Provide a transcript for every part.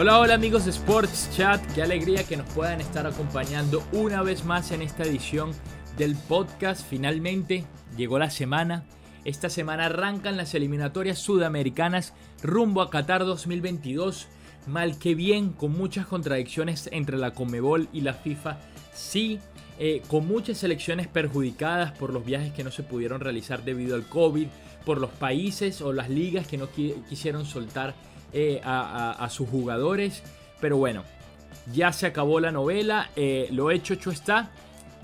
Hola, hola amigos de Sports Chat, qué alegría que nos puedan estar acompañando una vez más en esta edición del podcast. Finalmente llegó la semana. Esta semana arrancan las eliminatorias sudamericanas rumbo a Qatar 2022. Mal que bien, con muchas contradicciones entre la Comebol y la FIFA. Sí, eh, con muchas selecciones perjudicadas por los viajes que no se pudieron realizar debido al COVID, por los países o las ligas que no quisieron soltar eh, a, sus jugadores. Pero bueno, ya se acabó la novela, eh, lo hecho, hecho está.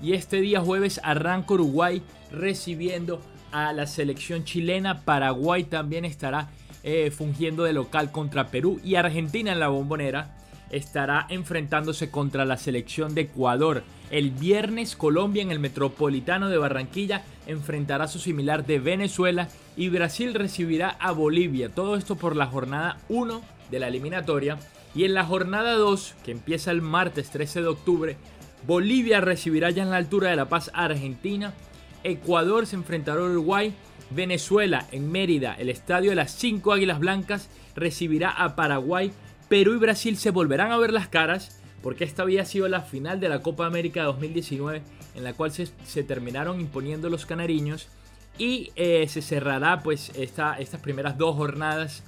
Y este día jueves arranca Uruguay recibiendo a la selección chilena. Paraguay también estará eh, fungiendo de local contra Perú. Y Argentina en la bombonera estará enfrentándose contra la selección de Ecuador. El viernes Colombia en el Metropolitano de Barranquilla enfrentará a su similar de Venezuela y Brasil recibirá a Bolivia. Todo esto por la jornada 1 de la eliminatoria. Y en la jornada 2, que empieza el martes 13 de octubre, Bolivia recibirá ya en la altura de La Paz a Argentina. Ecuador se enfrentará a Uruguay. Venezuela en Mérida, el estadio de las 5 Águilas Blancas, recibirá a Paraguay. Perú y Brasil se volverán a ver las caras porque esta había sido la final de la Copa América 2019 en la cual se, terminaron imponiendo los canariños y eh, se cerrará pues esta, estas primeras dos jornadas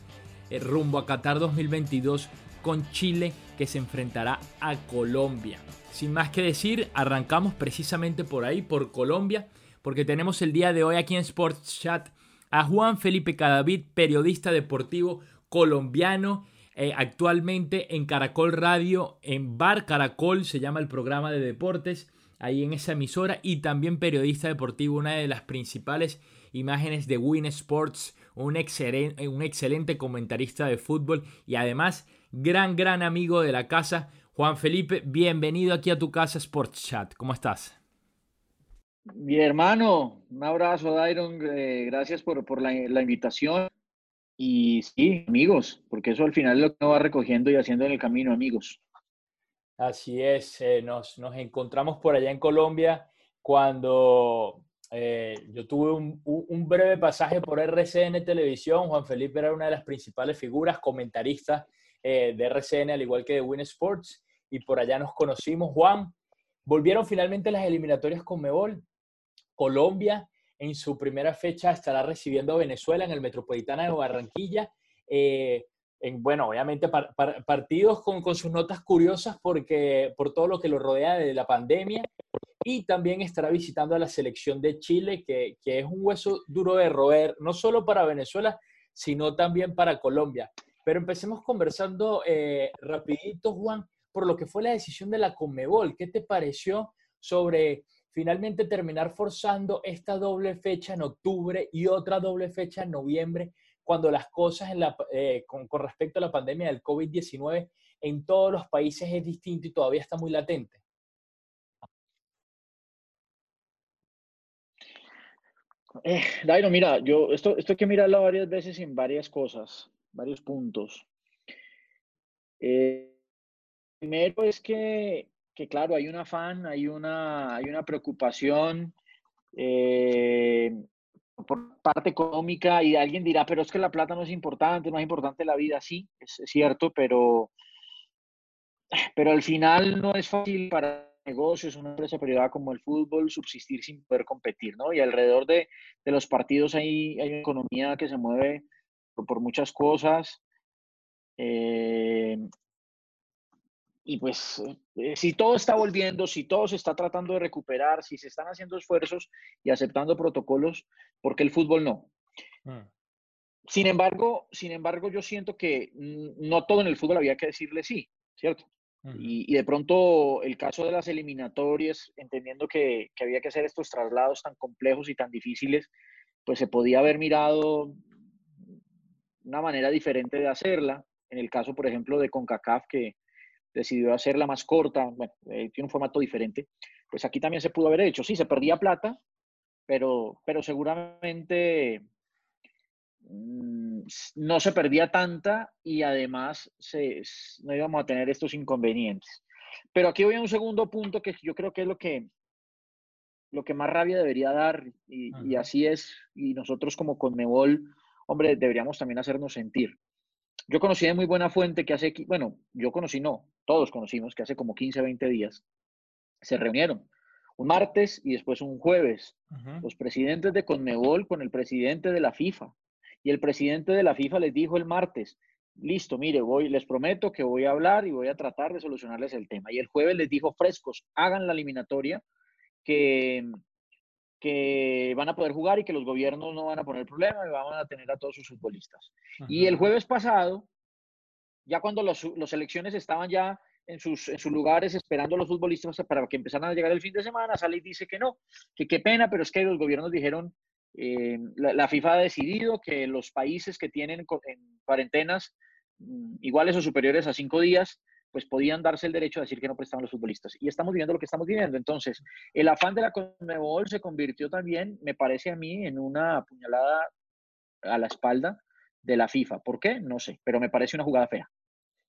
eh, rumbo a Qatar 2022 con Chile que se enfrentará a Colombia. Sin más que decir, arrancamos precisamente por ahí, por Colombia, porque tenemos el día de hoy aquí en Sports Chat a Juan Felipe Cadavid, periodista deportivo colombiano, eh, actualmente en Caracol Radio, en Bar Caracol, se llama el programa de deportes, ahí en esa emisora, y también periodista deportivo, una de las principales imágenes de Win Sports, un excelente, un excelente comentarista de fútbol y además gran, gran amigo de la casa. Juan Felipe, bienvenido aquí a tu casa Sports Chat. ¿Cómo estás? Mi hermano, un abrazo, Dairon. Eh, gracias por, la, invitación. Y sí, amigos, porque eso al final es lo que uno va recogiendo y haciendo en el camino, amigos. Así es, eh, nos, encontramos por allá en Colombia cuando eh, yo tuve un, un, breve pasaje por RCN Televisión. Juan Felipe era una de las principales figuras, comentaristas de RCN, al igual que de Win Sports, y por allá nos conocimos. Juan, volvieron finalmente las eliminatorias con Mebol. Colombia en su primera fecha estará recibiendo a Venezuela en el Metropolitana de Barranquilla. Eh, en, bueno, obviamente partidos con, sus notas curiosas porque, por todo lo que lo rodea de la pandemia. Y también estará visitando a la selección de Chile, que, que es un hueso duro de roer, no solo para Venezuela, sino también para Colombia. Pero empecemos conversando eh, rapidito, Juan, por lo que fue la decisión de la Conmebol. ¿Qué te pareció sobre finalmente terminar forzando esta doble fecha en octubre y otra doble fecha en noviembre, cuando las cosas en eh, con, respecto a la pandemia del COVID-19 en todos los países es distinto y todavía está muy latente? Eh, Dairo, mira, yo esto, esto hay que mirarlo varias veces en varias cosas, varios puntos. Eh, primero es que que claro, hay un afán, hay una, hay una preocupación eh, por parte económica y alguien dirá, pero es que la plata no es importante, no es importante la vida, sí, es, cierto, pero, pero al final no es fácil para negocios, una empresa privada como el fútbol, subsistir sin poder competir, ¿no? Y alrededor de, de los partidos hay, hay, una economía que se mueve por, muchas cosas. Eh, y pues eh, si todo está volviendo, si todo se está tratando de recuperar, si se están haciendo esfuerzos y aceptando protocolos, ¿por qué el fútbol no? Mm. Sin embargo, sin embargo, yo siento que no todo en el fútbol había que decirle sí, ¿cierto? y, de pronto el caso de las eliminatorias, entendiendo que, que, había que hacer estos traslados tan complejos y tan difíciles, pues se podía haber mirado una manera diferente de hacerla. En el caso, por ejemplo, de CONCACAF, que, decidió hacerla más corta, bueno, eh, tiene un formato diferente, pues aquí también se pudo haber hecho. Sí, se perdía plata, pero, pero seguramente mm, no se perdía tanta y además se, no íbamos a tener estos inconvenientes. Pero aquí voy a un segundo punto que yo creo que es lo que, lo que más rabia debería dar, y, y así es, y nosotros como Conmebol, hombre, deberíamos también hacernos sentir. Yo conocí de muy buena fuente que hace, bueno, yo conocí, no, todos conocimos que hace como 15, 20 días se reunieron. Un martes y después un jueves. Los presidentes de Conmebol con el presidente de la FIFA. Y el presidente de la FIFA les dijo el martes, listo, mire, voy, les prometo que voy a hablar y voy a tratar de solucionarles el tema. Y el jueves les dijo frescos, hagan la eliminatoria, que, que van a poder jugar y que los gobiernos no van a poner problema y van a tener a todos sus futbolistas. Y el jueves pasado, ya cuando las selecciones estaban ya en sus, en sus lugares esperando a los futbolistas para que empezaran a llegar el fin de semana, sale y dice que no, que qué pena, pero es que los gobiernos dijeron, eh, la, FIFA ha decidido que los países que tienen en cuarentenas mm, iguales o superiores a cinco días, pues podían darse el derecho a decir que no prestaban los futbolistas. Y estamos viviendo lo que estamos viviendo. Entonces, el afán de la Conmebol se convirtió también, me parece a mí, en una puñalada a la espalda de la FIFA. ¿Por qué? No sé, pero me parece una jugada fea.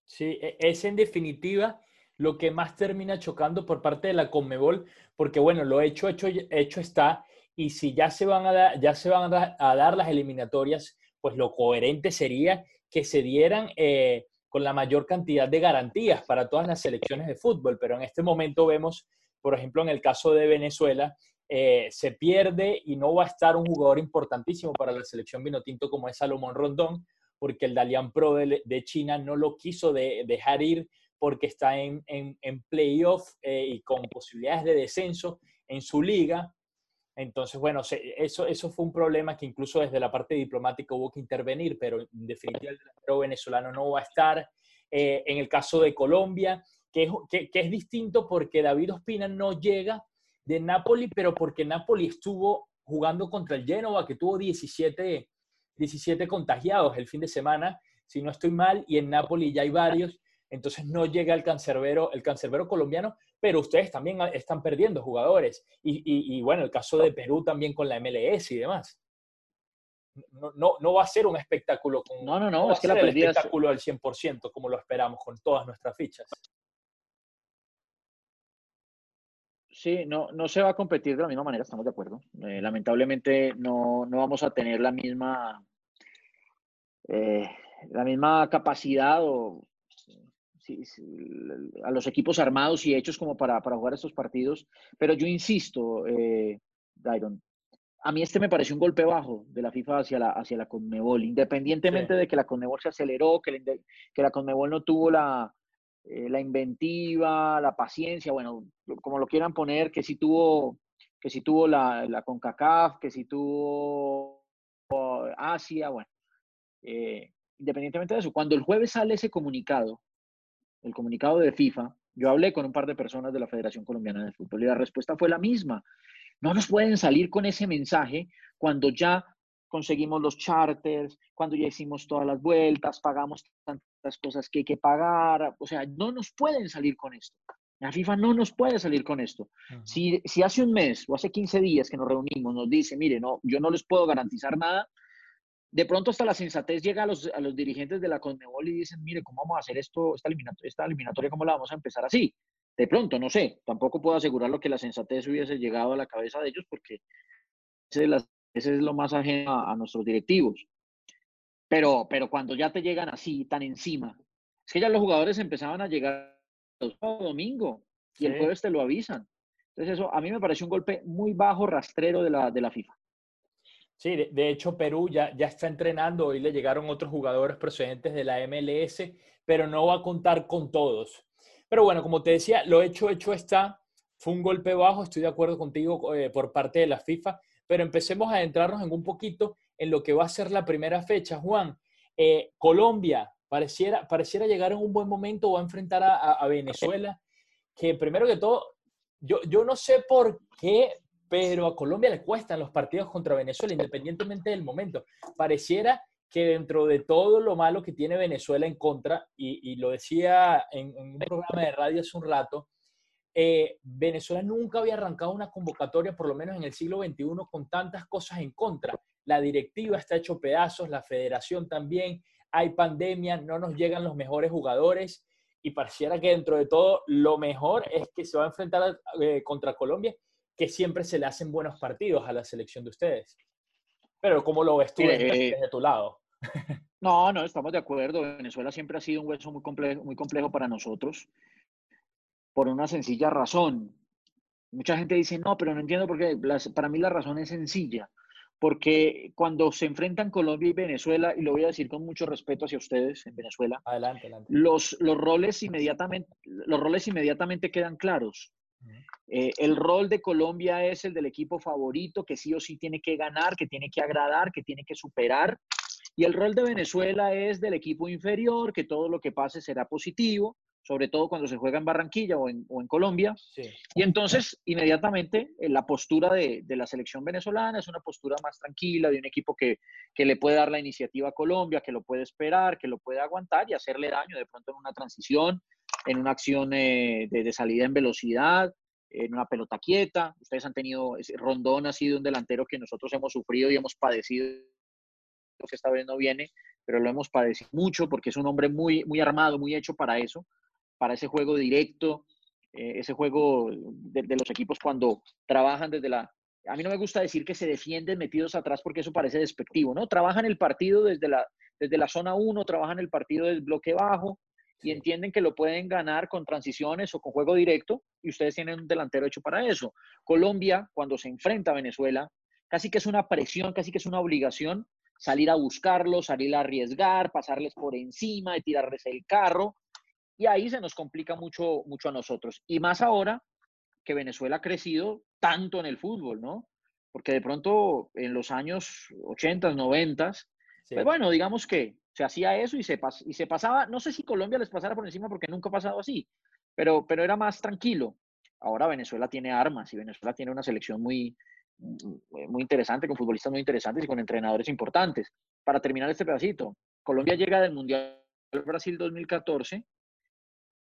Sí, e, es en definitiva lo que más termina chocando por parte de la Conmebol, porque bueno, lo hecho, hecho, hecho está, y si ya se van a dar, ya se van a dar, las eliminatorias, pues lo coherente sería que se dieran eh, con la mayor cantidad de garantías para todas las selecciones de fútbol, pero en este momento vemos, por ejemplo, en el caso de Venezuela, eh, se pierde y no va a estar un jugador importantísimo para la selección vinotinto como es Salomón Rondón, porque el Dalian Pro de, China no lo quiso dejar ir porque está en, en, playoff eh, y con posibilidades de descenso en su liga. Entonces, bueno, eso, eso fue un problema que incluso desde la parte diplomática hubo que intervenir, pero en definitiva el delantero venezolano no va a estar. Eh, en el caso de Colombia, que es, que, es distinto porque David Ospina no llega de Napoli, pero porque Napoli estuvo jugando contra el Genoa, que tuvo 17 17 contagiados el fin de semana, si no estoy mal, y en Nápoles ya hay varios, entonces no llega el cancerbero, el cancerbero colombiano, pero ustedes también están perdiendo jugadores. Y, bueno, el caso de Perú también con la MLS y demás. No, no, no va a ser un espectáculo con, no, no, no, es que la el espectáculo al 100% como lo esperamos con todas nuestras fichas. Sí, no, no se va a competir de la misma manera, estamos de acuerdo. Eh, lamentablemente no, no, vamos a tener la misma, eh, la misma capacidad o a los equipos armados y hechos como para, para jugar estos partidos. Pero yo insisto, eh, Dairon, a mí este me pareció un golpe bajo de la FIFA hacia la, hacia la Conmebol, independientemente de que la Conmebol se aceleró, que que la Conmebol no tuvo la, eh, la inventiva, la paciencia, bueno, como lo quieran poner, que si tuvo, que si tuvo la, la CONCACAF, que si tuvo Asia, bueno, eh, independientemente de eso, cuando el jueves sale ese comunicado, el comunicado de FIFA, yo hablé con un par de personas de la Federación Colombiana de Fútbol y la respuesta fue la misma. No nos pueden salir con ese mensaje cuando ya conseguimos los charters, cuando ya hicimos todas las vueltas, pagamos tantas cosas que hay que pagar. O sea, no nos pueden salir con esto. La FIFA no nos puede salir con esto. si, si, hace un mes o hace 15 días que nos reunimos nos dice, mire, no, yo no les puedo garantizar nada, de pronto hasta la sensatez llega a los, a los dirigentes de la Conmebol y dicen, mire, ¿cómo vamos a hacer esto, esta eliminatoria, esta eliminatoria, cómo la vamos a empezar así? De pronto, no sé, tampoco puedo asegurar lo que la sensatez hubiese llegado a la cabeza de ellos porque ese es lo más ajeno a, nuestros directivos. Pero, pero cuando ya te llegan así, tan encima, es que ya los jugadores empezaban a llegar el domingo y el jueves te lo avisan. Entonces eso a mí me pareció un golpe muy bajo, rastrero de la, de la FIFA. Sí, de, hecho Perú ya, ya está entrenando, hoy le llegaron otros jugadores procedentes de la MLS, pero no va a contar con todos. Pero bueno, como te decía, lo hecho, hecho está. Fue un golpe bajo, estoy de acuerdo contigo eh, por parte de la FIFA, pero empecemos a adentrarnos en un poquito en lo que va a ser la primera fecha. Juan, eh, Colombia pareciera, pareciera llegar en un buen momento, va a enfrentar a, Venezuela, que primero que todo, yo, yo no sé por qué, pero a Colombia le cuestan los partidos contra Venezuela, independientemente del momento. Pareciera que dentro de todo lo malo que tiene Venezuela en contra, y, lo decía en, en, un programa de radio hace un rato, eh, Venezuela nunca había arrancado una convocatoria, por lo menos en el siglo XXI, con tantas cosas en contra. La directiva está hecho pedazos, la federación también, hay pandemia, no nos llegan los mejores jugadores y pareciera que dentro de todo lo mejor es que se va a enfrentar eh, contra Colombia, que siempre se le hacen buenos partidos a la selección de ustedes. Pero ¿cómo lo ves tú desde, tu lado? No, no, estamos de acuerdo. Venezuela siempre ha sido un hueso muy complejo, muy complejo para nosotros por una sencilla razón. Mucha gente dice, no, pero no entiendo por qué. para mí la razón es sencilla. Porque cuando se enfrentan Colombia y Venezuela, y lo voy a decir con mucho respeto hacia ustedes en Venezuela, adelante, adelante. Los, los, roles inmediatamente, los roles inmediatamente quedan claros. Eh, el rol de Colombia es el del equipo favorito, que sí o sí tiene que ganar, que tiene que agradar, que tiene que superar. Y el rol de Venezuela es del equipo inferior, que todo lo que pase será positivo, sobre todo cuando se juega en Barranquilla o en, Colombia. Y entonces, inmediatamente, eh, la postura de, la selección venezolana es una postura más tranquila, de un equipo que, le puede dar la iniciativa a Colombia, que lo puede esperar, que lo puede aguantar y hacerle daño de pronto en una transición, en una acción eh, de, salida en velocidad, en una pelota quieta. Ustedes han tenido, Rondón ha sido un delantero que nosotros hemos sufrido y hemos padecido, que esta vez no viene, pero lo hemos padecido mucho porque es un hombre muy, muy armado, muy hecho para eso para ese juego directo, eh, ese juego de, los equipos cuando trabajan desde la... A mí no me gusta decir que se defienden metidos atrás porque eso parece despectivo, ¿no? Trabajan el partido desde la, desde la zona 1, trabajan el partido del bloque bajo y entienden que lo pueden ganar con transiciones o con juego directo y ustedes tienen un delantero hecho para eso. Colombia, cuando se enfrenta a Venezuela, casi que es una presión, casi que es una obligación salir a buscarlos, salir a arriesgar, pasarles por encima, de tirarles el carro y ahí se nos complica mucho, mucho a nosotros. Y más ahora que Venezuela ha crecido tanto en el fútbol, ¿no? Porque de pronto en los años 80, 90, pues bueno, digamos que se hacía eso y se, pasaba, no sé si Colombia les pasara por encima porque nunca ha pasado así, pero, pero era más tranquilo. Ahora Venezuela tiene armas y Venezuela tiene una selección muy, muy interesante, con futbolistas muy interesantes y con entrenadores importantes. Para terminar este pedacito, Colombia llega del Mundial Brasil 2014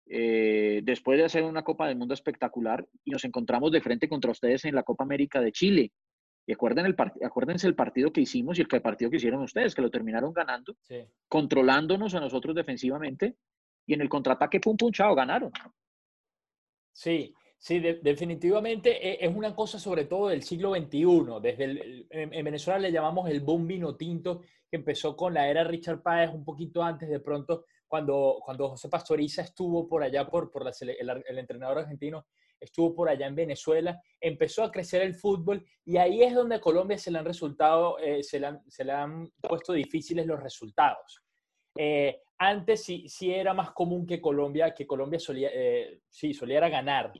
eh, después de hacer una Copa del Mundo espectacular y nos encontramos de frente contra ustedes en la Copa América de Chile. Y acuérdense el, acuérdense el partido que hicimos y el, partido que hicieron ustedes, que lo terminaron ganando, controlándonos a nosotros defensivamente y en el contraataque, pum, pum, chao, ganaron. Sí, sí, definitivamente e, es una cosa sobre todo del siglo XXI. Desde en, Venezuela le llamamos el boom vino tinto, que empezó con la era Richard Páez un poquito antes, de pronto cuando, cuando José Pastoriza estuvo por allá, por, por el, entrenador argentino, estuvo por allá en Venezuela, empezó a crecer el fútbol y ahí es donde a Colombia se le han, resultado, eh, se, le han, se le han puesto difíciles los resultados. Eh, antes sí, sí era más común que Colombia, que Colombia solía, eh, sí, soliera ganar,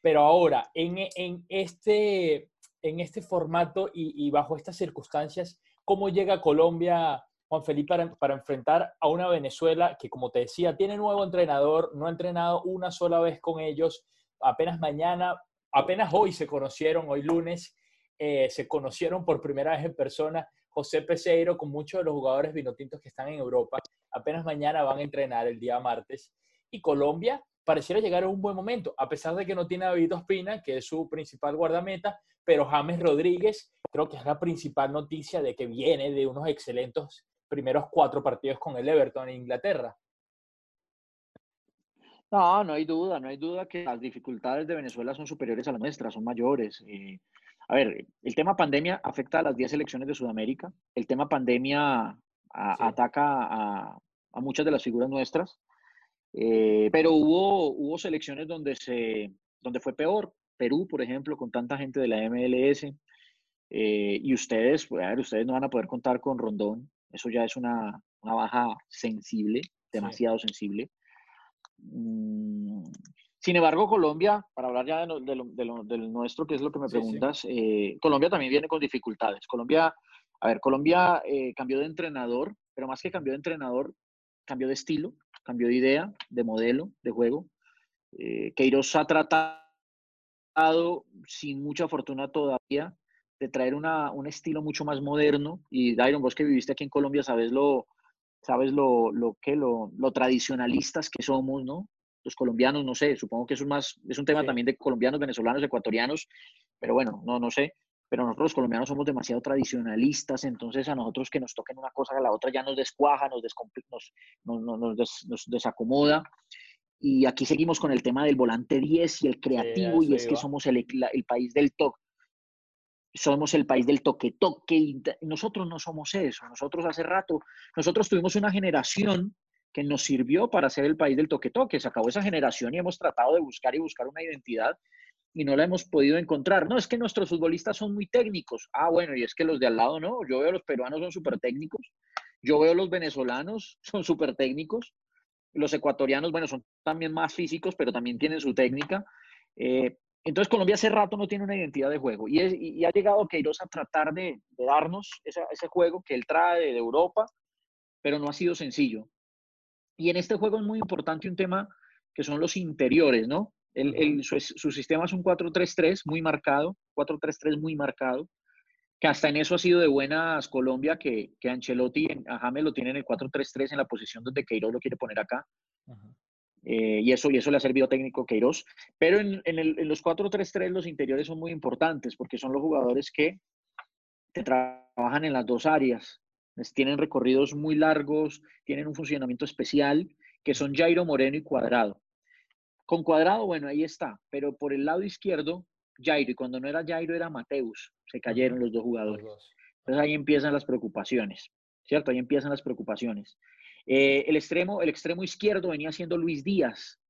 pero ahora en, en, este, en este formato y, y bajo estas circunstancias, ¿cómo llega Colombia Juan Felipe, para, enfrentar a una Venezuela que, como te decía, tiene nuevo entrenador, no ha entrenado una sola vez con ellos, apenas mañana, apenas hoy se conocieron, hoy lunes, eh, se conocieron por primera vez en persona José Peseiro con muchos de los jugadores vinotintos que están en Europa, apenas mañana van a entrenar el día martes, y Colombia pareciera llegar a un buen momento, a pesar de que no tiene a David Ospina, que es su principal guardameta, pero James Rodríguez creo que es la principal noticia de que viene de unos excelentes primeros cuatro partidos con el Everton en Inglaterra. No, no hay duda, no hay duda que las dificultades de Venezuela son superiores a las nuestras, son mayores. Eh, a ver, el tema pandemia afecta a las 10 selecciones de Sudamérica, el tema pandemia ataca a, muchas de las figuras nuestras, eh, pero hubo, hubo selecciones donde, se, donde fue peor. Perú, por ejemplo, con tanta gente de la MLS, eh, y ustedes, pues, a ver, ustedes no van a poder contar con Rondón, eso ya es una, baja sensible, demasiado sensible. Mm, sin embargo, Colombia, para hablar ya de, lo, del nuestro, que es lo que me preguntas, eh, Colombia también viene con dificultades. Colombia, a ver, Colombia eh, cambió de entrenador, pero más que cambió de entrenador, cambió de estilo, cambió de idea, de modelo, de juego. Eh, Queiroz ha tratado, sin mucha fortuna todavía, de traer una, un estilo mucho más moderno. Y Dairon, vos que viviste aquí en Colombia, sabes lo, sabes lo, lo que, lo, lo, tradicionalistas que somos, ¿no? Los colombianos, no sé, supongo que es un, más, es un tema también de colombianos, venezolanos, ecuatorianos, pero bueno, no, no sé. Pero nosotros los colombianos somos demasiado tradicionalistas, entonces a nosotros que nos toquen una cosa a la otra ya nos descuaja, nos, nos, nos, nos desacomoda. Y aquí seguimos con el tema del volante 10 y el creativo, y es que somos el, el país del toque somos el país del toque-toque y nosotros no somos eso. Nosotros hace rato, nosotros tuvimos una generación que nos sirvió para ser el país del toque-toque. Se acabó esa generación y hemos tratado de buscar y buscar una identidad y no la hemos podido encontrar. No, es que nuestros futbolistas son muy técnicos. Ah, bueno, y es que los de al lado no. Yo veo los peruanos son súper técnicos. Yo veo los venezolanos son súper técnicos. Los ecuatorianos, bueno, son también más físicos, pero también tienen su técnica. Eh, entonces Colombia hace rato no tiene una identidad de juego y, ha llegado Queiroz a tratar de, darnos ese juego que él trae de, Europa, pero no ha sido sencillo. Y en este juego es muy importante un tema que son los interiores, ¿no? su, sistema es un 4-3-3 muy marcado, 4-3-3 muy marcado, que hasta en eso ha sido de buenas Colombia, que, que Ancelotti a James lo tiene en el 4-3-3 en la posición donde Queiroz lo quiere poner acá. Eh, y, eso, y eso le ha servido técnico Queiroz. Pero en, en, los 4-3-3 los interiores son muy importantes porque son los jugadores que te trabajan en las dos áreas. tienen recorridos muy largos, tienen un funcionamiento especial, que son Jairo Moreno y Cuadrado. Con Cuadrado, bueno, ahí está, pero por el lado izquierdo, Jairo, y cuando no era Jairo era Mateus, se cayeron los dos jugadores. Entonces ahí empiezan las preocupaciones, ¿cierto? Ahí empiezan las preocupaciones. Eh, el, extremo, el extremo izquierdo venía siendo Luis Díaz.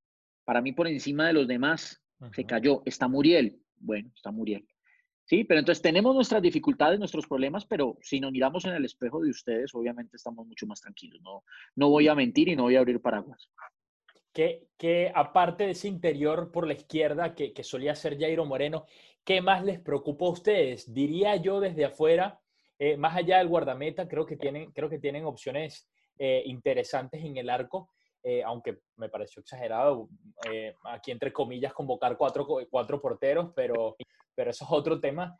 Para mí, por encima de los demás, se cayó. Está Muriel. Bueno, está Muriel. Sí, pero entonces tenemos nuestras dificultades, nuestros problemas, pero si nos miramos en el espejo de ustedes, obviamente estamos mucho más tranquilos. No, no voy a mentir y no voy a abrir paraguas. Que, que aparte de ese interior por la izquierda que, que solía ser Jairo Moreno, ¿qué más les preocupa a ustedes? Diría yo desde afuera, eh, más allá del guardameta, creo que tienen, creo que tienen opciones eh, interesantes en el arco, eh, aunque me pareció exagerado eh, aquí entre comillas convocar cuatro, cuatro porteros, pero, pero eso es otro tema.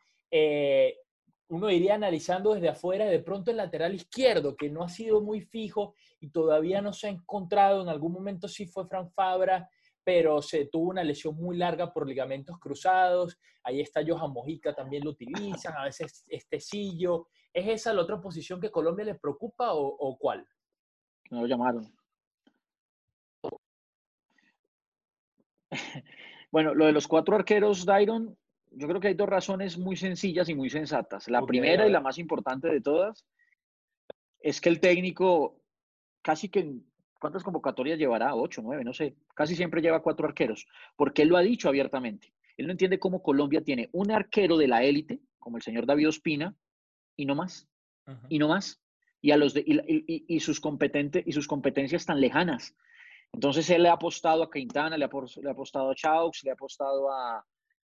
uno iría analizando desde afuera, de pronto el lateral izquierdo, que no ha sido muy fijo y todavía no se ha encontrado, en algún momento sí fue Fran Fabra, pero se tuvo una lesión muy larga por ligamentos cruzados. Ahí está Johan Mojica, también lo utilizan, a veces Estecillo. ¿Es esa la otra posición que Colombia le preocupa o, o cuál? No lo llamaron. Bueno, lo de los cuatro arqueros, Dairon, yo creo que hay dos razones muy sencillas y muy sensatas. La primera y la más importante de todas es que el técnico casi que, ¿cuántas convocatorias llevará? Ocho, nueve, no sé. Casi siempre lleva cuatro arqueros, porque él lo ha dicho abiertamente. Él no entiende cómo Colombia tiene un arquero de la élite, como el señor David Ospina, y no más. Y no más y, a los y, sus competentes, y sus competencias tan lejanas. Entonces él le ha apostado a Quintana, le ha, le ha apostado a Chaux, le ha apostado a,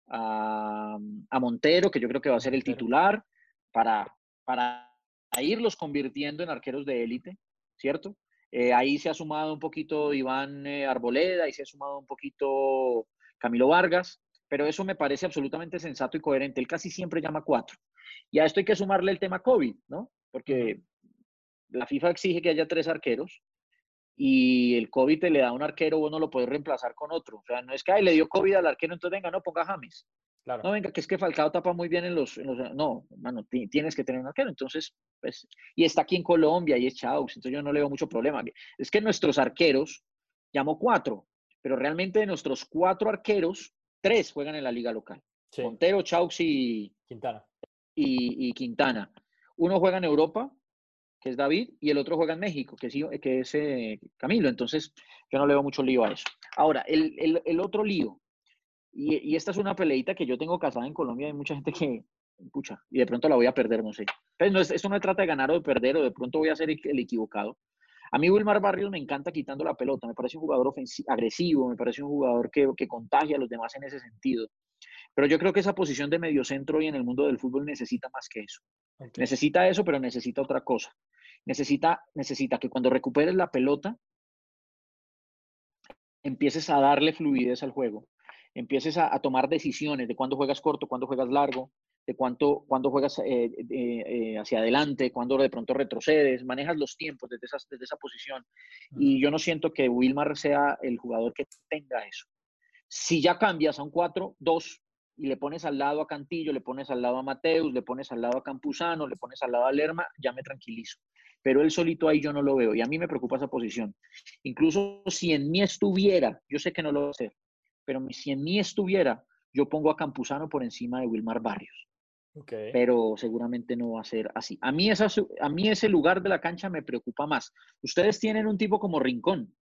a, Montero, que yo creo que va a ser el titular, para, para irlos convirtiendo en arqueros de élite, ¿cierto? Eh, ahí se ha sumado un poquito Iván eh, Arboleda, ahí se ha sumado un poquito Camilo Vargas, pero eso me parece absolutamente sensato y coherente. Él casi siempre llama cuatro. Y a esto hay que sumarle el tema COVID, ¿no? Porque la FIFA exige que haya tres arqueros y el COVID te le da un arquero, vos no lo puedes reemplazar con otro. O sea, no es que Ay, le dio COVID al arquero, entonces venga, no ponga James. Claro. No, venga, que es que Falcao tapa muy bien en los. no, mano, tienes que tener un arquero. Entonces, pues, y está aquí en Colombia y es Chaux, entonces yo no le veo mucho problema. Es que nuestros arqueros, llamo cuatro, pero realmente de nuestros cuatro arqueros, tres juegan en la liga local. Montero, Chaux y Quintana. Y, y Quintana. Uno juega en Europa, que es David, y el otro juega en México, que es, que es eh, Camilo. Entonces, yo no le veo mucho lío a eso. Ahora, el, otro lío, y, esta es una peleita que yo tengo casada en Colombia, hay mucha gente que, pucha, y de pronto la voy a perder, no sé. Entonces, no es, esto no se trata de ganar o de perder, o de pronto voy a ser el, equivocado. A mí Wilmar Barrios me encanta quitando la pelota, me parece un jugador agresivo, me parece un jugador que, que contagia a los demás en ese sentido. Pero yo creo que esa posición de mediocentro hoy en el mundo del fútbol necesita más que eso. Necesita eso, pero necesita otra cosa. Necesita, necesita que cuando recuperes la pelota, empieces a darle fluidez al juego, empieces a, tomar decisiones de cuándo juegas corto, cuándo juegas largo, de cuánto, cuándo juegas eh, eh, hacia adelante, cuándo de pronto retrocedes, manejas los tiempos desde, desde esa posición. Y yo no siento que Wilmar sea el jugador que tenga eso. Si ya cambias a un 4-2, y le pones al lado a Cantillo, le pones al lado a Mateus, le pones al lado a Campuzano, le pones al lado a Lerma, ya me tranquilizo. Pero él solito ahí yo no lo veo y a mí me preocupa esa posición. Incluso si en mí estuviera, yo sé que no lo va a hacer, pero si en mí estuviera, yo pongo a Campuzano por encima de Wilmar Barrios. pero seguramente no va a ser así. A mí, esa, a mí ese lugar de la cancha me preocupa más. Ustedes tienen un tipo como Rincón,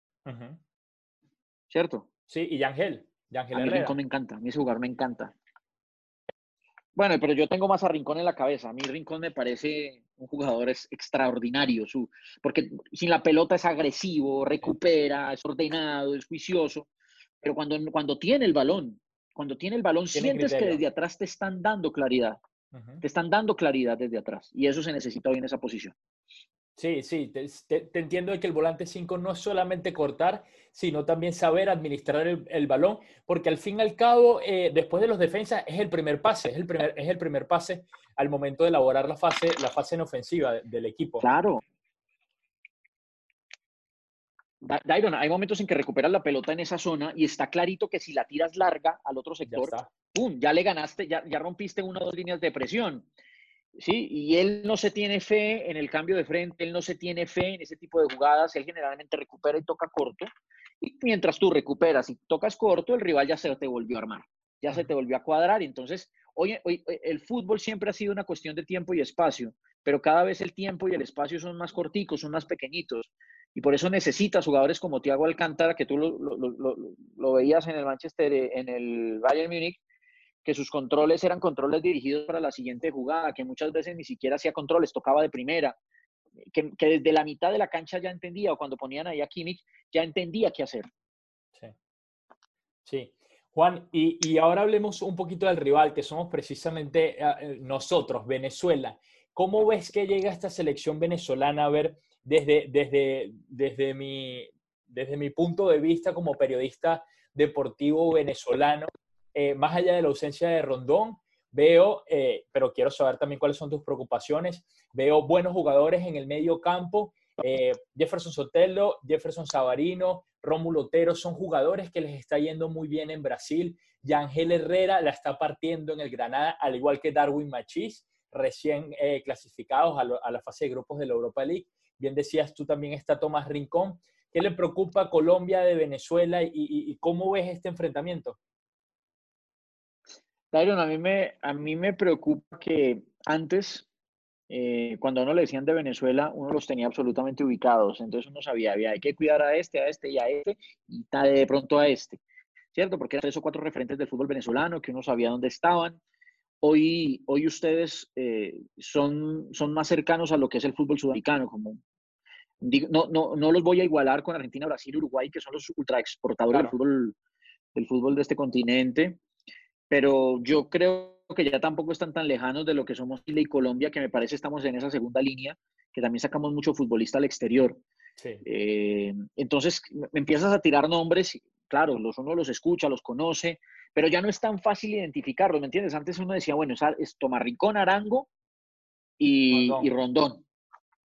¿cierto? Sí, y Yangel. Yangel a mí Rincón me encanta, a mí ese lugar me encanta. Bueno, pero yo tengo más a Rincón en la cabeza. A mí Rincón me parece un jugador es extraordinario, su, porque sin la pelota es agresivo, recupera, es ordenado, es juicioso, pero cuando, cuando tiene el balón, cuando tiene el balón, sientes que desde atrás te están dando claridad. Te están dando claridad desde atrás y eso se necesita hoy en esa posición. Sí, sí, te, entiendo de que el volante 5 no es solamente cortar, sino también saber administrar el, balón, porque al fin y al cabo, eh, después de los defensas, es el primer pase, es el primer, es el primer pase al momento de elaborar la fase, la fase en ofensiva del equipo. Claro. Dairon, hay momentos en que recuperas la pelota en esa zona y está clarito que si la tiras larga al otro sector, ya, ¡pum! ya le ganaste, ya, ya rompiste una o dos líneas de presión. ¿Sí? Y él no se tiene fe en el cambio de frente, él no se tiene fe en ese tipo de jugadas, él generalmente recupera y toca corto. Y mientras tú recuperas y tocas corto, el rival ya se te volvió a armar, ya se te volvió a cuadrar. Entonces, hoy, hoy el fútbol siempre ha sido una cuestión de tiempo y espacio, pero cada vez el tiempo y el espacio son más corticos, son más pequeñitos. Y por eso necesitas jugadores como Thiago Alcántara, que tú lo, lo, lo, lo veías en el Manchester, en el Bayern Múnich, que sus controles eran controles dirigidos para la siguiente jugada, que muchas veces ni siquiera hacía controles, tocaba de primera, que, desde la mitad de la cancha ya entendía, o cuando ponían ahí a Kimmich, ya entendía qué hacer. Sí. Juan, y, ahora hablemos un poquito del rival, que somos precisamente eh, eh, nosotros, Venezuela. ¿Cómo ves que llega esta selección venezolana a ver desde, desde, desde, mi, desde mi punto de vista como periodista deportivo venezolano? Eh, más allá de la ausencia de Rondón, veo, eh, pero quiero saber también cuáles son tus preocupaciones, veo buenos jugadores en el medio campo, eh, Jefferson Sotelo, Jefferson Savarino, Rómulo Otero, son jugadores que les está yendo muy bien en Brasil, Yangel Herrera la está partiendo en el Granada, al igual que Darwin Machís, recién clasificados a, la fase de grupos de la Europa League. Bien decías tú también está Tomás Rincón. ¿Qué le preocupa a Colombia de Venezuela y cómo ves este enfrentamiento? Tyron, a mí me, a mí me preocupa que antes, eh, cuando a uno le decían de Venezuela, uno los tenía absolutamente ubicados. Entonces uno sabía, había hay que cuidar a este, a este y a este, y de pronto a este. ¿Cierto? Porque eran tres o cuatro referentes del fútbol venezolano que uno sabía dónde estaban. Hoy, hoy ustedes eh, son, son más cercanos a lo que es el fútbol sudamericano, como no, no, no los voy a igualar con Argentina, Brasil, Uruguay, que son los ultra exportadores del, fútbol, del fútbol de este continente pero yo creo que ya tampoco están tan lejanos de lo que somos Chile y Colombia, que me parece estamos en esa segunda línea, que también sacamos mucho futbolista al exterior. Eh, entonces me empiezas a tirar nombres, claro, los uno los escucha, los conoce, pero ya no es tan fácil identificarlos, ¿me entiendes? Antes uno decía, bueno, es, es Tomarricón, Arango y y Rondón,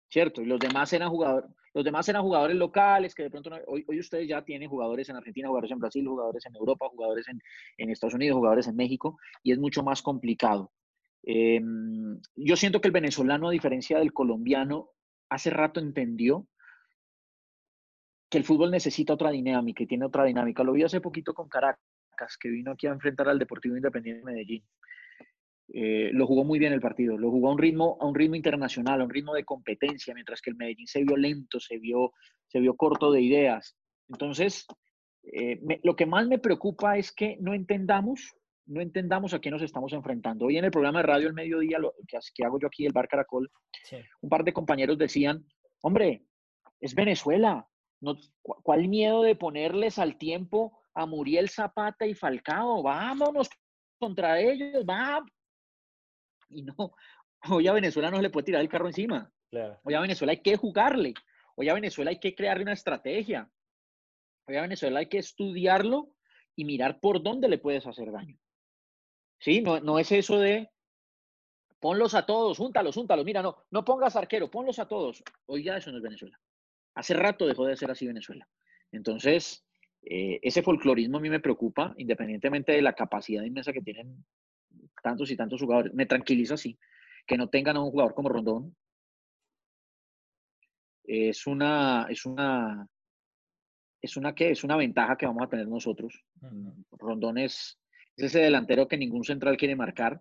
¿cierto? Y los demás eran jugadores, los demás eran jugadores locales, que de pronto hoy, hoy, ustedes ya tienen jugadores en Argentina, jugadores en Brasil, jugadores en Europa, jugadores en, en Estados Unidos, jugadores en México, y es mucho más complicado. Em, yo siento que el venezolano, a diferencia del colombiano, hace rato entendió que el fútbol necesita otra dinámica y tiene otra dinámica. Lo vi hace poquito con Caracas, que vino aquí a enfrentar al Deportivo Independiente de Medellín. Eh, lo jugó muy bien el partido, lo jugó a un ritmo, a un ritmo internacional, a un ritmo de competencia, mientras que el Medellín se vio lento, se vio, se vio corto de ideas. Entonces, eh, lo que más me preocupa es que no entendamos, no entendamos a qué nos estamos enfrentando. Hoy en el programa de radio El Mediodía, lo que, que hago yo aquí, el Bar Caracol, un par de compañeros decían, hombre, es Venezuela, no, ¿cuál miedo de ponerles al tiempo a Muriel Zapata y Falcao? Vámonos contra ellos, va, y no, hoy a Venezuela no se le puede tirar el carro encima. Hoy a Venezuela hay que jugarle. Hoy a Venezuela hay que crearle una estrategia. Hoy a Venezuela hay que estudiarlo y mirar por dónde le puedes hacer daño. ¿Sí? No, no es eso de ponlos a todos, júntalos, júntalos. Mira, no, no pongas arquero, ponlos a todos. Hoy ya eso no es Venezuela. Hace rato dejó de ser así Venezuela. Entonces, eh, ese folclorismo a mí me preocupa, independientemente de la capacidad inmensa que tienen tantos y tantos jugadores. Me tranquiliza así, que no tengan a un jugador como Rondón. Es una, es una, es una que es una ventaja que vamos a tener nosotros. Rondón es, ese delantero que ningún central quiere marcar.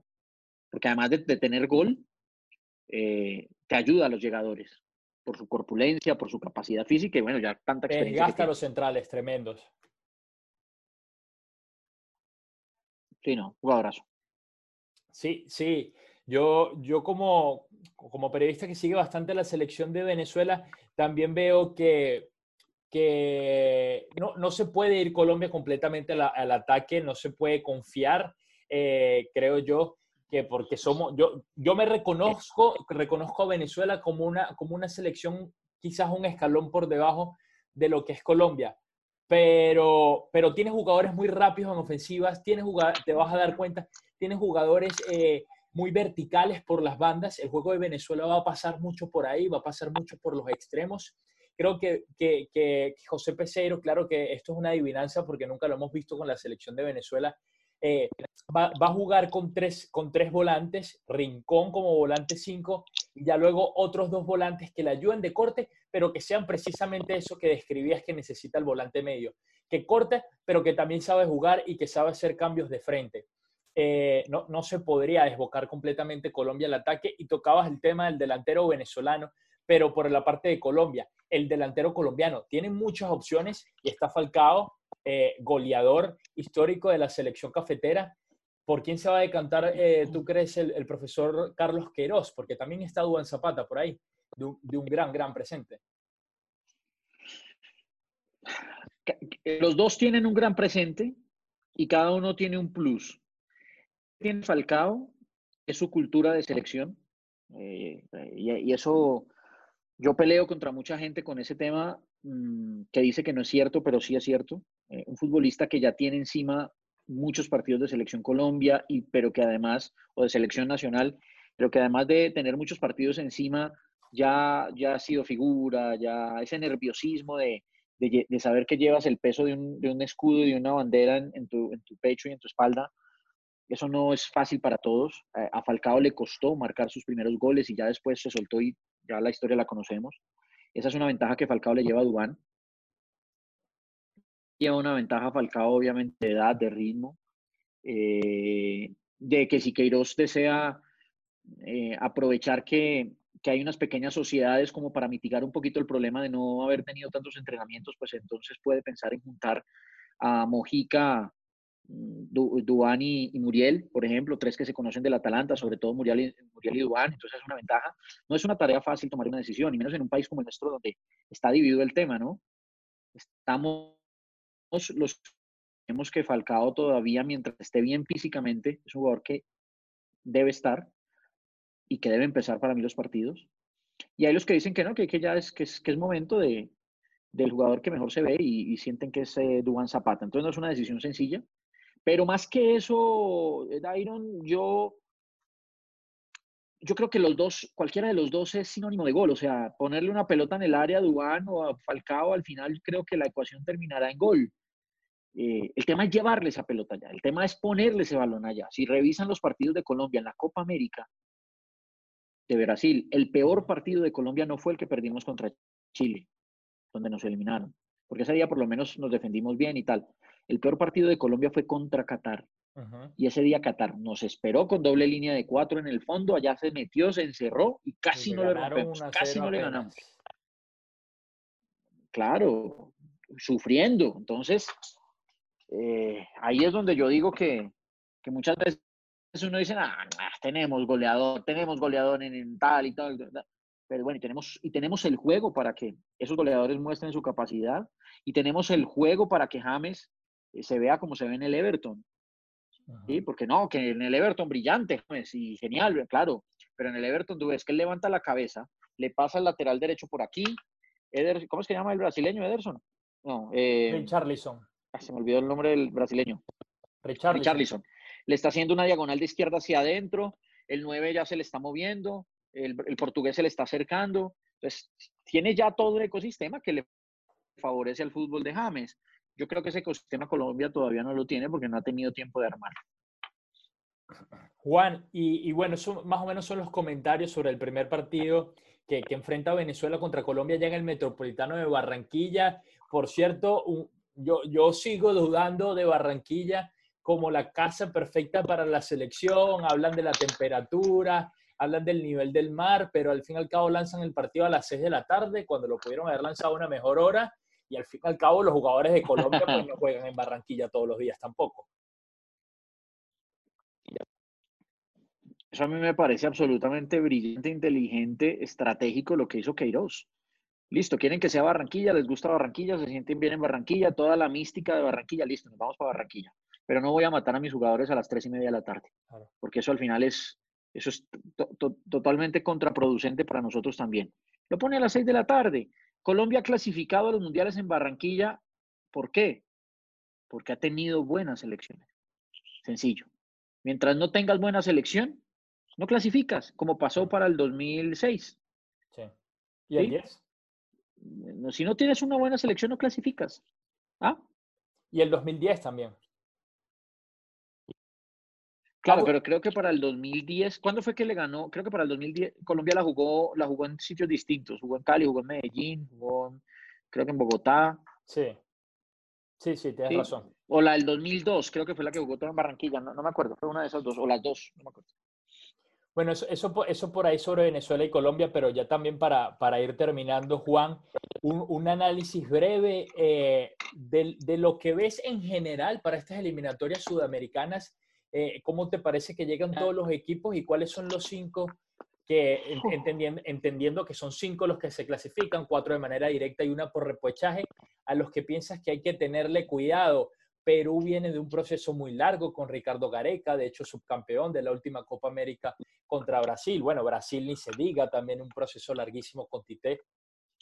porque además de, tener gol, eh, te ayuda a los llegadores por su corpulencia, por su capacidad física y bueno, ya tanta experiencia. Gasta los centrales, tremendos. Sí, no, jugadorazo. Sí, sí. Yo, yo como, como periodista que sigue bastante la selección de Venezuela, también veo que, que no, no se puede ir Colombia completamente al, ataque, no se puede confiar, eh, creo yo, que porque somos, yo, yo me reconozco, reconozco a Venezuela como una, como una selección quizás un escalón por debajo de lo que es Colombia, pero, pero tiene jugadores muy rápidos en ofensivas, tiene te vas a dar cuenta, tiene jugadores eh, muy verticales por las bandas, el juego de Venezuela va a pasar mucho por ahí, va a pasar mucho por los extremos. Creo que, que, que José Peseiro, claro que esto es una adivinanza porque nunca lo hemos visto con la selección de Venezuela, eh, va, a jugar con tres, con tres volantes, Rincón como volante 5 y ya luego otros dos volantes que le ayuden de corte, pero que sean precisamente eso que describías que necesita el volante medio, que corte, pero que también sabe jugar y que sabe hacer cambios de frente. Eh, no, no se podría desbocar completamente Colombia al ataque y tocabas el tema del delantero venezolano, pero por la parte de Colombia, el delantero colombiano tiene muchas opciones y está Falcao, eh, goleador histórico de la selección cafetera. ¿Por quién se va a decantar, eh, tú crees, el, profesor Carlos Queiroz? Porque también está Duan Zapata por ahí, de un, gran, gran presente. Los dos tienen un gran presente y cada uno tiene un plus. Tiene Falcao, es su cultura de selección, eh, y, eso yo peleo contra mucha gente con ese tema mm, que dice que no es cierto, pero sí es cierto. Eh, un futbolista que ya tiene encima muchos partidos de selección Colombia, y, pero que además, o de selección nacional, pero que además de tener muchos partidos encima, ya, ya ha sido figura, ya ese nerviosismo de, de, saber que llevas el peso de un, de un escudo y de una bandera en, tu, en, tu, pecho y en tu espalda, eso no es fácil para todos. A Falcao le costó marcar sus primeros goles y ya después se soltó y ya la historia la conocemos. Esa es una ventaja que Falcao le lleva a Dubán lleva una ventaja Falcao, obviamente, de edad, de ritmo, eh, de que si Queiroz desea eh, aprovechar que, que, hay unas pequeñas sociedades como para mitigar un poquito el problema de no haber tenido tantos entrenamientos, pues entonces puede pensar en juntar a Mojica, mm, Duan y, Muriel, por ejemplo, tres que se conocen del Atalanta, sobre todo Muriel y, Muriel entonces es una ventaja. No es una tarea fácil tomar una decisión, y menos en un país como el nuestro donde está dividido el tema, ¿no? Estamos los tenemos que Falcao todavía, mientras esté bien físicamente, es un jugador que debe estar y que debe empezar para mí los partidos. Y hay los que dicen que no, que, ya es, que es, que momento de, del jugador que mejor se ve y, sienten que es eh, Duan Zapata. Entonces no es una decisión sencilla. Pero más que eso, Dairon, yo, yo creo que los dos, cualquiera de los dos es sinónimo de gol. O sea, ponerle una pelota en el área a Duan o a Falcao, al final creo que la ecuación terminará en gol. Eh, el tema es llevarle esa pelota allá, el tema es ponerle ese balón allá. Si revisan los partidos de Colombia en la Copa América de Brasil, el peor partido de Colombia no fue el que perdimos contra Chile, donde nos eliminaron, porque ese día por lo menos nos defendimos bien y tal. El peor partido de Colombia fue contra Qatar. Y ese día Qatar nos esperó con doble línea de cuatro en el fondo, allá se metió, se encerró y casi no le rompemos, casi no le ganamos. Claro, sufriendo. Entonces, eh, ahí es donde yo digo que, muchas veces uno dice, ah, tenemos goleador, tenemos goleador en, tal y tal, pero bueno, y tenemos, y tenemos el juego para que esos goleadores muestren su capacidad y tenemos el juego para que James se vea como se ve en el Everton. ¿Sí? Porque no, que en el Everton brillante, James, y genial, claro, pero en el Everton tú ves que él levanta la cabeza, le pasa el lateral derecho por aquí, ¿cómo es que llama el brasileño Ederson? No, eh, Charlison. Ah, se me olvidó el nombre del brasileño. Richarlison. Le está haciendo una diagonal de izquierda hacia adentro, el 9 ya se le está moviendo, el, portugués se le está acercando. Entonces, tiene ya todo el ecosistema que le favorece al fútbol de James. Yo creo que ese ecosistema Colombia todavía no lo tiene porque no ha tenido tiempo de armar. Juan, y, bueno, eso más o menos son los comentarios sobre el primer partido que, enfrenta Venezuela contra Colombia ya en el Metropolitano de Barranquilla. Por cierto, yo, yo sigo dudando de Barranquilla como la casa perfecta para la selección, hablan de la temperatura, hablan del nivel del mar, pero al fin y al cabo lanzan el partido a las 6 de la tarde, cuando lo pudieron haber lanzado a una mejor hora, y al fin y al cabo los jugadores de Colombia pues, no juegan en Barranquilla todos los días tampoco. Eso a mí me parece absolutamente brillante, inteligente, estratégico lo que hizo Queiroz. Listo, quieren que sea Barranquilla, les gusta Barranquilla, se sienten bien en Barranquilla, toda la mística de Barranquilla, listo, nos vamos para Barranquilla. Pero no voy a matar a mis jugadores a las tres y media de la tarde, porque eso al final es, eso es totalmente contraproducente para nosotros también. Lo pone a las seis de la tarde. Colombia ha clasificado a los mundiales en Barranquilla. ¿Por qué? Porque ha tenido buenas elecciones. Sencillo. Mientras no tengas buena selección, no clasificas, como pasó para el 2006. Sí. ¿Y el 10? Si no tienes una buena selección, no clasificas. ¿Ah? Y el 2010 también. Claro, pero creo que para el 2010, ¿cuándo fue que le ganó? Creo que para el 2010 Colombia la jugó, la jugó en sitios distintos. Jugó en Cali, jugó en Medellín, jugó creo que en Bogotá. Sí. Sí, sí, tienes razón. O la del 2002, creo que fue la que jugó en Barranquilla, no, no, me acuerdo, fue una de esas dos, o las dos, no me acuerdo. Bueno, eso, eso, por ahí sobre Venezuela y Colombia, pero ya también para, para ir terminando, Juan, un, un análisis breve eh, de, de, lo que ves en general para estas eliminatorias sudamericanas. Eh, ¿Cómo te parece que llegan todos los equipos y cuáles son los cinco que, entendiendo, entendiendo que son cinco los que se clasifican, cuatro de manera directa y una por repuechaje, a los que piensas que hay que tenerle cuidado? Perú viene de un proceso muy largo con Ricardo Gareca, de hecho subcampeón de la última Copa América contra Brasil. Bueno, Brasil ni se diga, también un proceso larguísimo con Tite,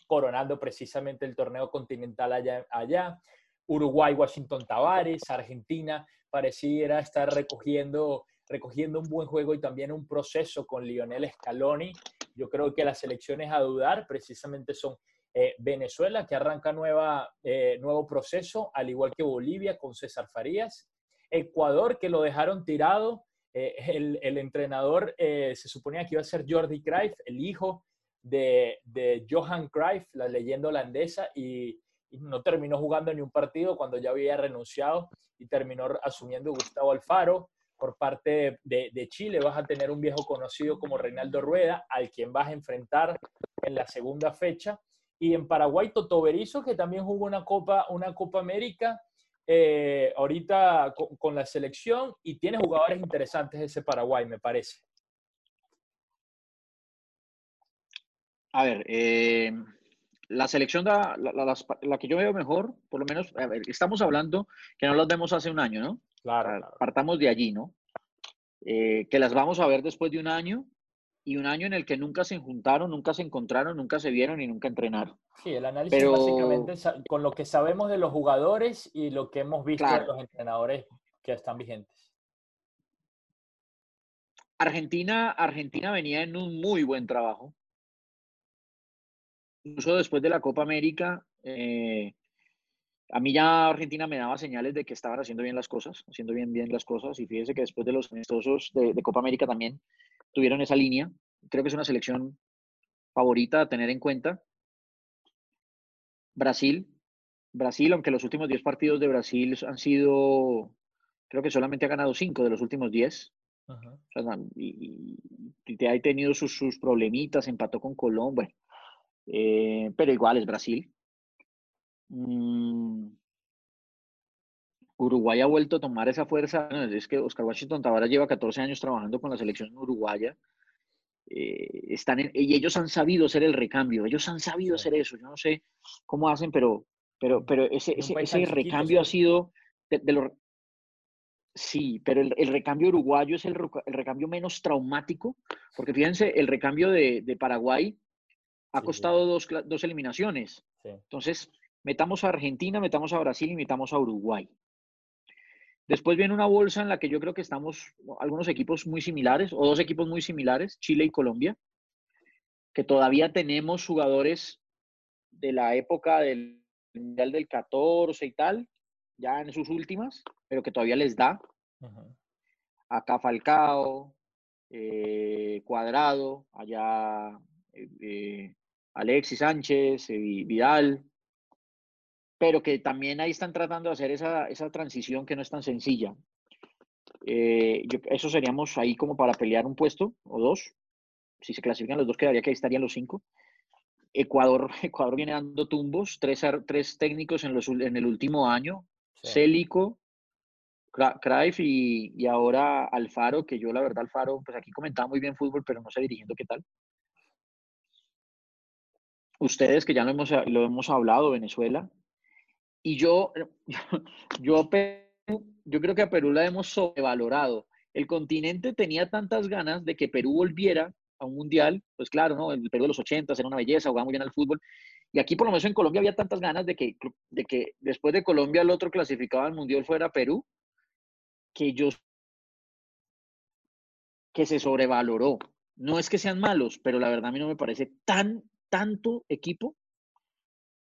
coronando precisamente el torneo continental allá. allá. Uruguay, Washington Tavares, Argentina pareciera estar recogiendo, recogiendo un buen juego y también un proceso con Lionel Scaloni. Yo creo que las elecciones a dudar precisamente son eh, Venezuela, que arranca nueva, eh, nuevo proceso, al igual que Bolivia con César Farías. Ecuador, que lo dejaron tirado. Eh, el, entrenador se suponía que iba a ser Jordi Cruyff, el hijo de, de Johan Cruyff, la leyenda holandesa, y, no terminó jugando ni un partido cuando ya había renunciado y terminó asumiendo Gustavo Alfaro. Por parte de, Chile vas a tener un viejo conocido como Reinaldo Rueda, al quien vas a enfrentar en la segunda fecha. Y en Paraguay, Toto Berizzo, que también jugó una Copa, una Copa América, eh, ahorita con, la selección, y tiene jugadores interesantes ese Paraguay, me parece. A ver, eh, la selección, la, la, que yo veo mejor, por lo menos, a ver, estamos hablando que no las vemos hace un año, ¿no? Claro. Partamos de allí, ¿no? Eh, que las vamos a ver después de un año y un año en el que nunca se juntaron, nunca se encontraron, nunca se vieron y nunca entrenaron. Sí, el análisis básicamente con lo que sabemos de los jugadores y lo que hemos visto de los entrenadores que están vigentes. Argentina, Argentina venía en un muy buen trabajo. Incluso después de la Copa América, eh, a mí ya Argentina me daba señales de que estaban haciendo bien las cosas, haciendo bien, bien las cosas. Y fíjese que después de los amistosos de Copa América también tuvieron esa línea. Creo que es una selección favorita a tener en cuenta. Brasil. Brasil, aunque los últimos 10 partidos de Brasil han sido, creo que solamente ha ganado 5 de los últimos 10. y, ha tenido sus, sus, problemitas, empató con Colombia, eh, pero igual es Brasil. Mm, Uruguay ha vuelto a tomar esa fuerza. Es que Oscar Washington Tavares lleva 14 años trabajando con la selección uruguaya. Eh, están y ellos han sabido hacer el recambio. Ellos han sabido hacer eso. Yo no sé cómo hacen, pero, pero, pero ese, ese, recambio ha sido de, Sí, pero el, recambio uruguayo es el, recambio menos traumático, porque fíjense, el recambio de, Paraguay ha costado dos, dos, eliminaciones. Entonces, metamos a Argentina, metamos a Brasil y metamos a Uruguay. Después viene una bolsa en la que yo creo que estamos algunos equipos muy similares, o dos equipos muy similares, Chile y Colombia, que todavía tenemos jugadores de la época del Mundial del 14 y tal, ya en sus últimas, pero que todavía les da. Acá Falcao, eh, Cuadrado, allá eh, eh, Alexis Sánchez, Vidal, pero que también ahí están tratando de hacer esa, esa transición que no es tan sencilla. Eh, eso seríamos ahí como para pelear un puesto o dos. Si se clasifican los dos, quedaría que ahí estarían los cinco. Ecuador, Ecuador viene dando tumbos, tres, tres técnicos en, los, en el último año. Célico, Craif y, y, ahora Alfaro, que yo la verdad Alfaro, pues aquí comentaba muy bien fútbol, pero no sé dirigiendo qué tal. Ustedes que ya lo hemos, lo hemos hablado, Venezuela. Y yo, yo, yo creo que a Perú la hemos sobrevalorado. El continente tenía tantas ganas de que Perú volviera a un mundial, pues claro, ¿no? El Perú de los 80 era una belleza, jugaba muy bien al fútbol. Y aquí, por lo menos en Colombia, había tantas ganas de que, de que después de Colombia el otro clasificado al mundial fuera Perú, que yo que se sobrevaloró. No es que sean malos, pero la verdad a mí no me parece tan, tanto equipo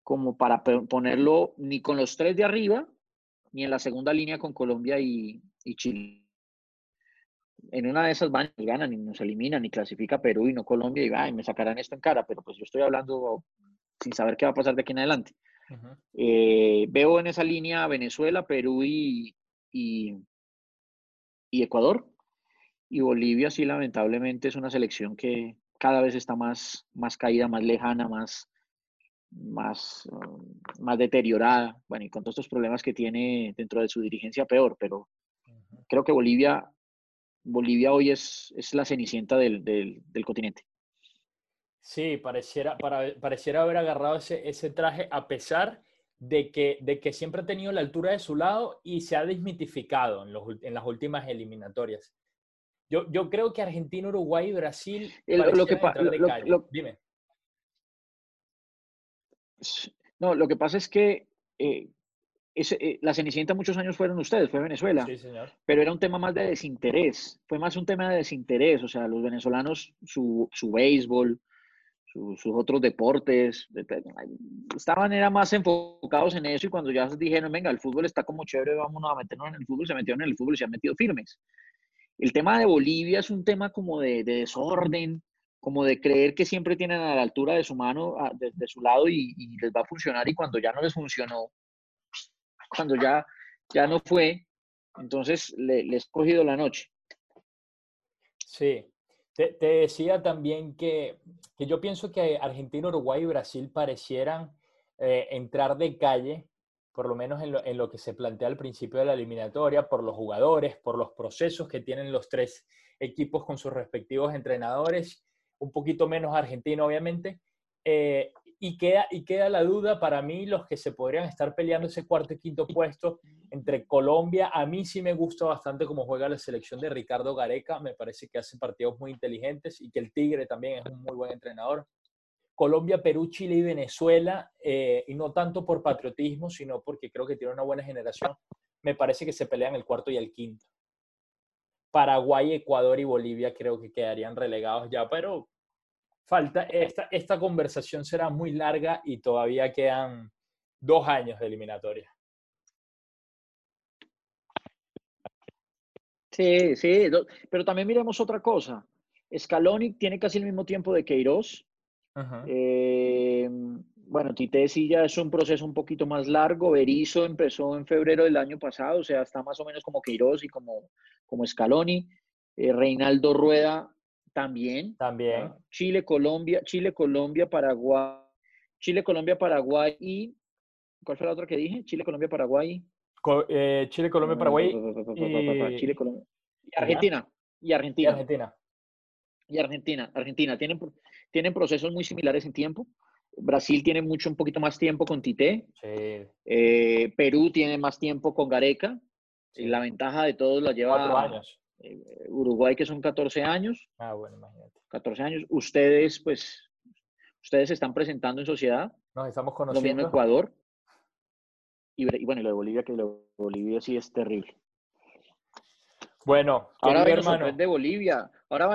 como para ponerlo ni con los tres de arriba, ni en la segunda línea con Colombia y, Chile. En una de esas van y ganan y nos eliminan y clasifica Perú y no Colombia y, ay, me sacarán esto en cara, pero pues yo estoy hablando sin saber qué va a pasar de aquí en adelante. Eh, veo en esa línea Venezuela, Perú y, y Ecuador. Y Bolivia sí, lamentablemente, es una selección que cada vez está más, más caída, más lejana, más, más, um, más deteriorada. Bueno, y con todos estos problemas que tiene dentro de su dirigencia, peor. Pero creo que Bolivia, Bolivia hoy es, es la cenicienta del, del, del continente. Sí, pareciera, para, pareciera haber agarrado ese, ese traje a pesar de que, de que siempre ha tenido la altura de su lado y se ha desmitificado en, los, en las últimas eliminatorias. Yo, yo creo que Argentina, Uruguay y Brasil. lo que Dime. No, lo que pasa es que eh, eh, la Cenicienta muchos años fueron ustedes, fue Venezuela. Sí, señor. Pero era un tema más de desinterés. Fue más un tema de desinterés. O sea, los venezolanos, su, su béisbol, sus otros deportes, estaban era más enfocados en eso y cuando ya dijeron, venga, el fútbol está como chévere, vámonos a meternos en el fútbol, se metieron en el fútbol y se han metido firmes. El tema de Bolivia es un tema como de, desorden, como de creer que siempre tienen a la altura de su mano, de, su lado y, les va a funcionar y cuando ya no les funcionó, cuando ya, ya no fue, entonces le, les cogido la noche. Sí, te, decía también que, que, yo pienso que Argentina, Uruguay y Brasil parecieran eh, entrar de calle, por lo menos en lo, en lo, que se plantea al principio de la eliminatoria, por los jugadores, por los procesos que tienen los tres equipos con sus respectivos entrenadores, un poquito menos Argentina, obviamente. Eh, y queda, y queda la duda para mí los que se podrían estar peleando ese cuarto y quinto puesto entre Colombia. A mí sí me gusta bastante cómo juega la selección de Ricardo Gareca. Me parece que hace partidos muy inteligentes y que el Tigre también es un muy buen entrenador. Colombia, Perú, Chile y Venezuela, eh, y no tanto por patriotismo, sino porque creo que tiene una buena generación, me parece que se pelean el cuarto y el quinto. Paraguay, Ecuador y Bolivia creo que quedarían relegados ya, pero falta, esta, esta conversación será muy larga y todavía quedan dos años de eliminatoria. Sí, sí, pero también miremos otra cosa. Scaloni tiene casi el mismo tiempo de Queiroz. Eh, bueno, Tite sí ya es un proceso un poquito más largo. Berizzo empezó en febrero del año pasado, o sea, está más o menos como Queiroz y como, como Scaloni. Eh, Reinaldo Rueda también. También. Chile, Colombia, Chile, Colombia, Paraguay. Chile, Colombia, Paraguay y. ¿Cuál fue la otra que dije? Chile, Colombia, Paraguay. Eh, Chile, Colombia, Paraguay. Y... Chile, Colombia. Y Argentina. Y Argentina. Y Argentina. Y Argentina. Argentina. Tienen, tienen procesos muy similares en tiempo. Brasil tiene mucho, un poquito más tiempo con Tite. Sí. Eh, Perú tiene más tiempo con Gareca. Y la ventaja de todos la lleva. Años. Eh, Uruguay, que son 14 años. Ah, bueno, imagínate. 14 años. Ustedes, pues, ustedes se están presentando en sociedad. Nos estamos conociendo. Lo mismo Ecuador. Y, bueno, lo de Bolivia, que lo de Bolivia sí es terrible. Bueno, ahora nos sorprende Bolivia. Ahora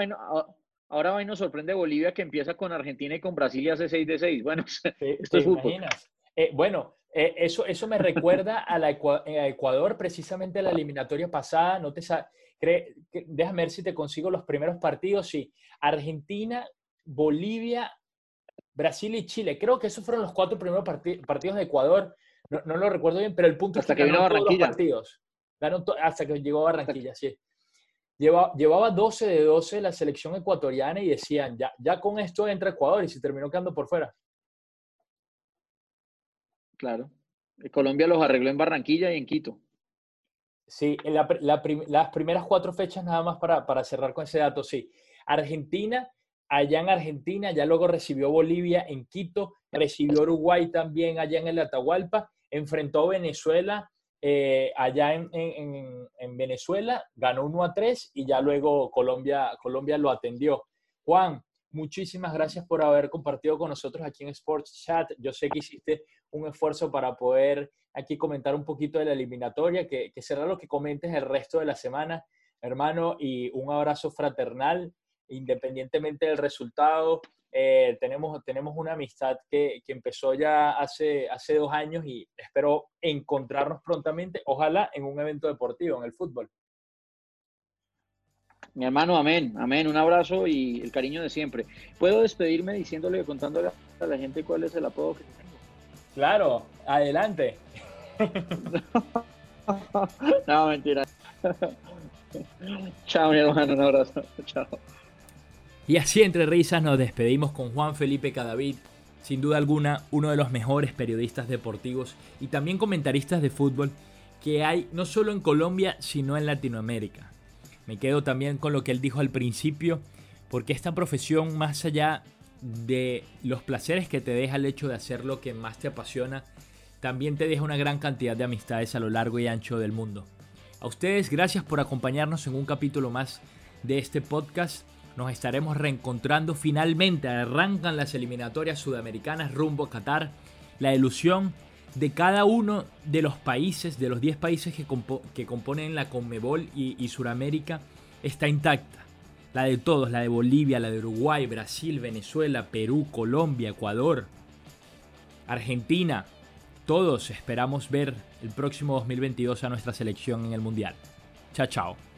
va, ahora nos sorprende Bolivia que empieza con Argentina y con Brasil y hace 6 de 6. Bueno, esto es imaginas? Eh, bueno, eh, eso, eso me recuerda a, la Ecuador, precisamente la eliminatoria pasada. No te déjame ver si te consigo los primeros partidos. Sí, Argentina, Bolivia, Brasil y Chile. Creo que esos fueron los cuatro primeros partidos de Ecuador. No, lo recuerdo bien, pero el punto hasta es que, vino Barranquilla. partidos. hasta que llegó a Barranquilla, sí. Llevaba 12 de 12 la selección ecuatoriana y decían, ya, ya con esto entra Ecuador y se terminó quedando por fuera. Claro. Colombia los arregló en Barranquilla y en Quito. Sí, las primeras cuatro fechas nada más para, para cerrar con ese dato, sí. Argentina, allá en Argentina, ya luego recibió Bolivia en Quito, recibió Uruguay también allá en el Atahualpa, enfrentó a Venezuela eh, allá en, en, Venezuela, ganó 1 a 3 y ya luego Colombia, Colombia lo atendió. Juan, muchísimas gracias por haber compartido con nosotros aquí en Sports Chat. Yo sé que hiciste un esfuerzo para poder aquí comentar un poquito de la eliminatoria, que será lo que comentes el resto de la semana, hermano, y un abrazo fraternal, independientemente del resultado. Eh, tenemos, tenemos una amistad que, que, empezó ya hace, hace dos años y espero encontrarnos prontamente, ojalá en un evento deportivo, en el fútbol. Mi hermano, amén, amén. Un abrazo y el cariño de siempre. ¿Puedo despedirme diciéndole, contándole a la gente cuál es el apodo que tengo? Claro, adelante. no, mentira. Chao, mi hermano, un abrazo. Chao. Y así entre risas nos despedimos con Juan Felipe Cadavid, sin duda alguna uno de los mejores periodistas deportivos y también comentaristas de fútbol que hay no solo en Colombia, sino en Latinoamérica. Me quedo también con lo que él dijo al principio, porque esta profesión, más allá de los placeres que te deja el hecho de hacer lo que más te apasiona, también te deja una gran cantidad de amistades a lo largo y ancho del mundo. A ustedes, gracias por acompañarnos en un capítulo más de este podcast. Nos estaremos reencontrando finalmente. Arrancan las eliminatorias sudamericanas rumbo a Qatar. La ilusión de cada uno de los países, de los 10 países que, componen la Conmebol y, y Suramérica, está intacta. La de todos, la de Bolivia, la de Uruguay, Brasil, Venezuela, Perú, Colombia, Ecuador, Argentina. Todos esperamos ver el próximo 2022 a nuestra selección en el Mundial. Chao, chao.